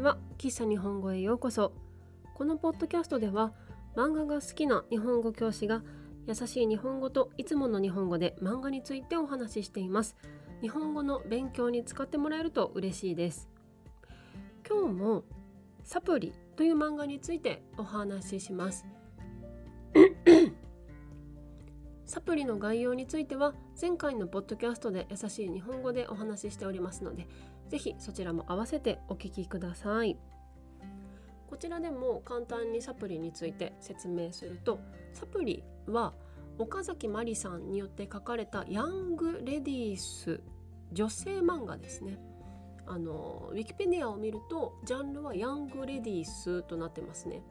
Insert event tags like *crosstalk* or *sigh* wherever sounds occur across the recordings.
ちは喫茶日本語へようこそ。このポッドキャストでは漫画が好きな日本語教師が優しい日本語といつもの日本語で漫画についてお話ししています。日本語の勉強に使ってもらえると嬉しいです。今日もサプリという漫画についてお話しします。*coughs* サプリの概要については前回のポッドキャストで優しい日本語でお話ししておりますのでぜひそちらも合わせてお聞きください。こちらでも簡単にサプリについて説明するとサプリは岡崎まりさんによって書かれたヤングレディース女性漫画ですね。あのウィキペディアを見るとジャンルはヤングレディースとなってますね。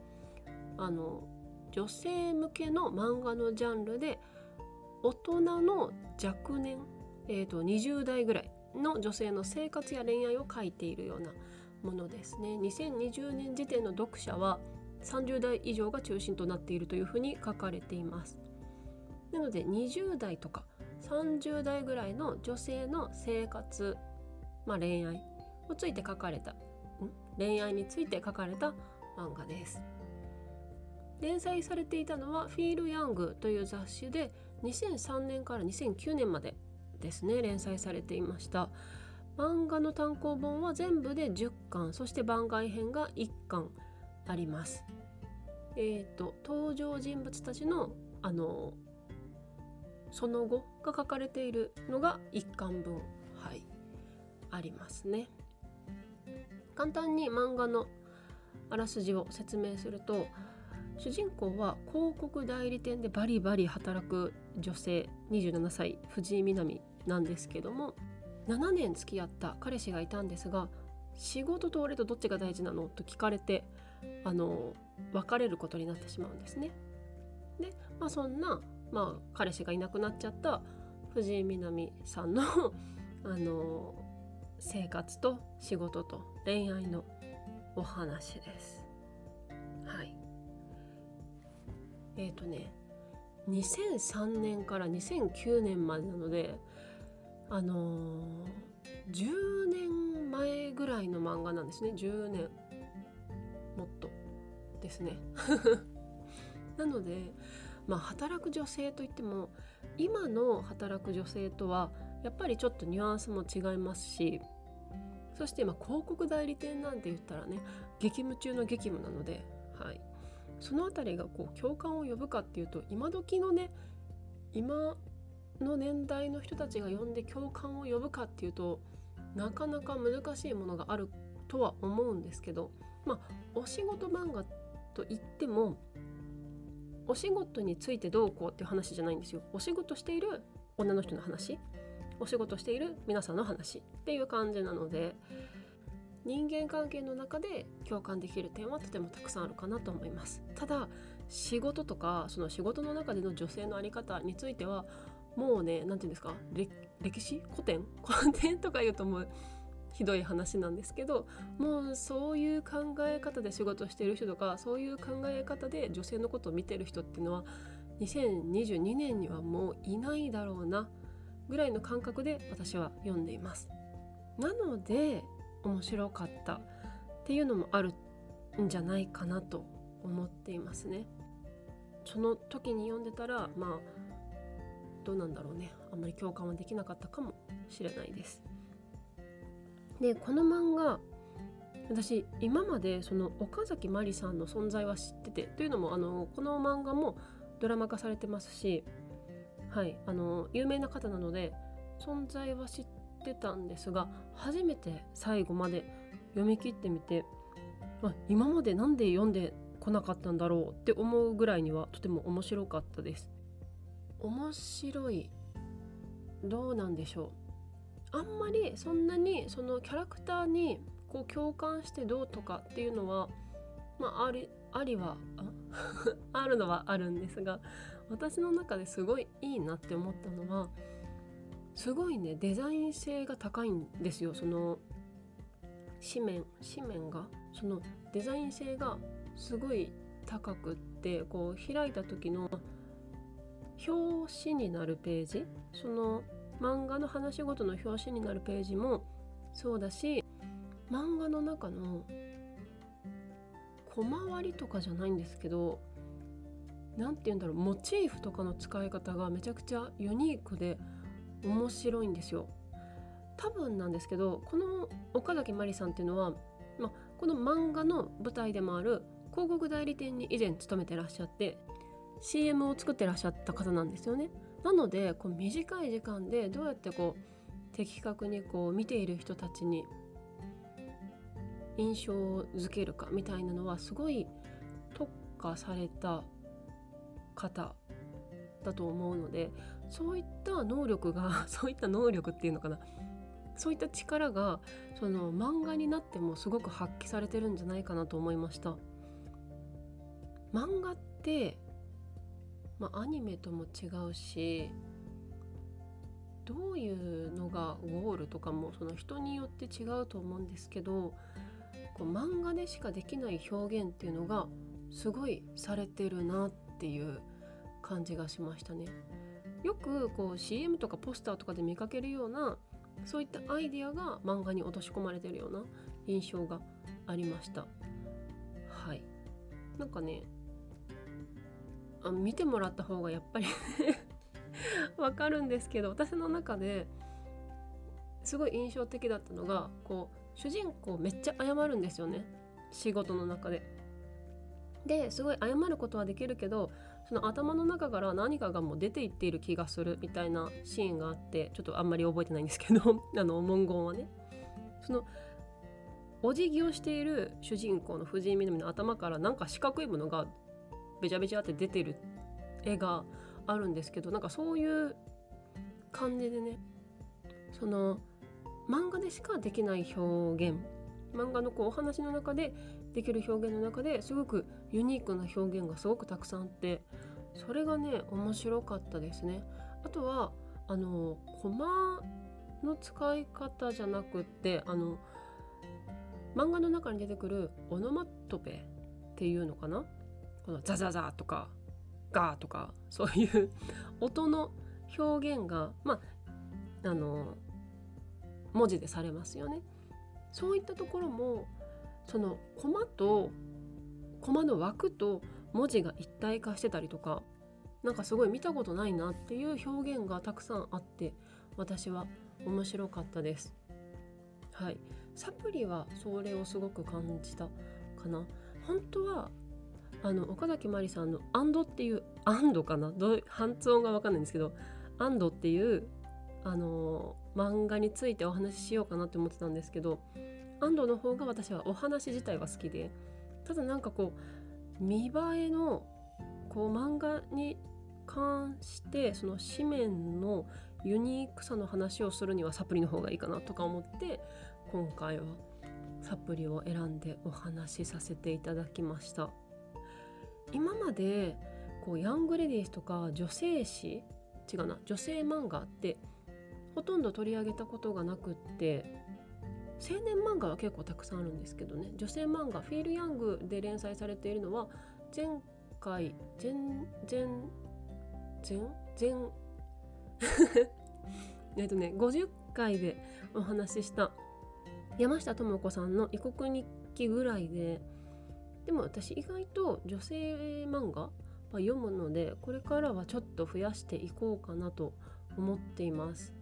あの女性向けの漫画のジャンルで大人の若年、えーと、20代ぐらいの女性の生活や恋愛を書いているようなものですね。2020年時点の読者は30代以上が中心となっているというふうに書かれています。なので20代とか30代ぐらいの女性の生活、まあ、恋愛をついて書かれた恋愛について書かれた漫画です。連載されていたのは「フィール・ヤング」という雑誌で2003年から2009年までですね連載されていました。漫画の単行本は全部で10巻そして番外編が1巻あります。えっ、ー、と登場人物たちのあのその後が書かれているのが1巻分はいありますね。簡単に漫画のあらすじを説明すると主人公は広告代理店でバリバリ働く女性27歳藤井みなみなんですけども7年付き合った彼氏がいたんですが仕事と俺とどっちが大事なのと聞かれてあの別れることになってしまうんですね。で、まあ、そんな、まあ、彼氏がいなくなっちゃった藤井みなみさんのあの生活と仕事と恋愛のお話です。はいえっ、ー、とね2003年から2009年までなのであのー、10年前ぐらいの漫画なんですね。10年。もっと。ですね。*laughs* なのでまあ働く女性といっても今の働く女性とはやっぱりちょっとニュアンスも違いますしそして今広告代理店なんて言ったらね激務中の激務なので、はい、その辺りがこう共感を呼ぶかっていうと今時のね今の年代の人たちが呼んで共感を呼ぶかっていうとなかなか難しいものがあるとは思うんですけどまあお仕事漫画といってもお仕事についてどうこうっていう話じゃないんですよ。お仕事している女の人の話お仕事している皆さんの話っていう感じなので人間関係の中で共感できる点はとてもたくさんあるかなと思いますただ仕事とかその仕事の中での女性の在り方についてはもうね何て言うんですか？歴史？古典？*laughs* 古典とか言うともうひどい話なんですけどもうそういう考え方で仕事してる人とかそういう考え方で女性のことを見てる人っていうのは2022年にはもういないだろうなぐらいの感覚で私は読んでいます。なので面白かったっていうのもあるんじゃないかなと思っていますね。その時に読んでたらまあどうなんだろうねあんまり共感はできなかったかもしれないです。でこの漫画私今までその岡崎まりさんの存在は知っててというのもあのこの漫画もドラマ化されてますしはいあの有名な方なので存在は知ってたんですが初めて最後まで読み切ってみて、あ、今まで何で読んでこなかったんだろうって思うぐらいにはとても面白かったです。面白い。どうなんでしょう。あんまりそんなにそのキャラクターにこう共感してどうとかっていうのはまあありありは *laughs* あるのはあるんですが私の中ですごいいいなって思ったのはすごいねデザイン性が高いんですよ。その紙面紙面が。そのデザイン性がすごい高くってこう開いた時の表紙になるページ？その漫画の話ごとの表紙になるページもそうだし漫画の中の小回りとかじゃないんですけど何て言うんだろうモチーフとかの使い方がめちゃくちゃユニークで面白いんですよ。多分なんですけどこの岡崎まりさんっていうのは、まこの漫画の舞台でもある広告代理店に以前勤めてらっしゃって CM を作ってらっしゃった方なんですよね。なのでこう短い時間でどうやってこう的確にこう見ている人たちに印象づけるかみたいなのはすごい特化された方だと思うのでそういった能力が *laughs* そういった能力っていうのかなそういった力がその漫画になってもすごく発揮されてるんじゃないかなと思いました漫画って、まあ、アニメとも違うしどういうのがゴールとかもその人によって違うと思うんですけどこう漫画でしかできない表現っていうのがすごいされてるなっていう感じがしましたね。よくこう CM とかポスターとかで見かけるようなそういったアイディアが漫画に落とし込まれてるような印象がありました。はい。なんかねあ見てもらった方がやっぱり *laughs* わかるんですけど私の中ですごい印象的だったのがこう主人公めっちゃ謝るんですよね仕事の中で。ですごい謝ることはできるけどその頭の中から何かがもう出ていっている気がするみたいなシーンがあってちょっとあんまり覚えてないんですけど *laughs* あの文言はねそのお辞儀をしている主人公の藤井みなみの頭からなんか四角いものがべちゃべちゃって出てる絵があるんですけどなんかそういう感じでねその漫画でしかできない表現漫画のこうお話の中でできる表現の中ですごくユニークな表現がすごくたくさんあってそれがね面白かったですね。あとはあのコマの使い方じゃなくってあの漫画の中に出てくるオノマトペっていうのかな？このザザザとかガーとかそういう音の表現がまああの文字でされますよね。そういったところもそのコマとコマの枠と文字が一体化してたりとかなんかすごい見たことないなっていう表現がたくさんあって私は面白かったです。はい、サプリはそれをすごく感じたかな。本当はあの岡崎まりさんの「アンド」っていう「アンド」かな？どう発音が分かんないんですけど「アンド」っていうあの漫画についてお話ししようかなって思ってたんですけど安藤の方が私はお話自体は好きでただなんかこう見栄えのこう漫画に関してその紙面のユニークさの話をするにはサプリの方がいいかなとか思って今回はサプリを選んでお話しさせていただきました。今までこうヤングレディースとか女性誌違うな女性漫画ってほとんど取り上げたことがなくって青年漫画は結構たくさんあるんですけどね。女性漫画「フィール・ヤング」で連載されているのは前回前前前前 *laughs* えっとね50回でお話しした山下智子さんの異国日記ぐらいででも私意外と女性漫画は読むのでこれからはちょっと増やしていこうかなと思っています。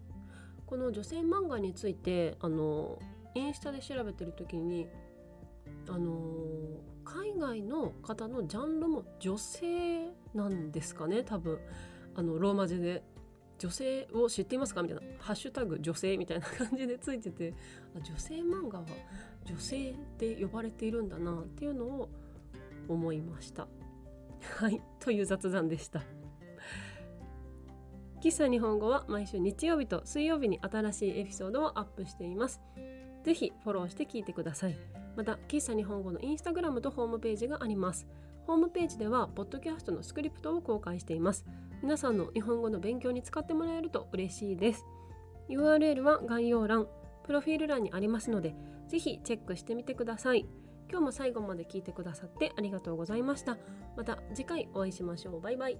この女性漫画についてあのインスタで調べてる時にあの海外の方のジャンルも女性なんですかね多分。あのローマ字で。女性を知っていますかみたいな「ハッシュタグ女性」みたいな感じでついてて女性漫画は女性で呼ばれているんだなっていうのを思いました。*laughs* はいという雑談でした。喫茶日本語は毎週日曜日と水曜日に新しいエピソードをアップしています。ぜひフォローして聞いてください。また、喫茶日本語のインスタグラムとホームページがあります。ホームページでは、ポッドキャストのスクリプトを公開しています。皆さんの日本語の勉強に使ってもらえると嬉しいです。URL は概要欄、プロフィール欄にありますので、是非チェックしてみてください。今日も最後まで聞いてくださってありがとうございました。また次回お会いしましょう。バイバイ。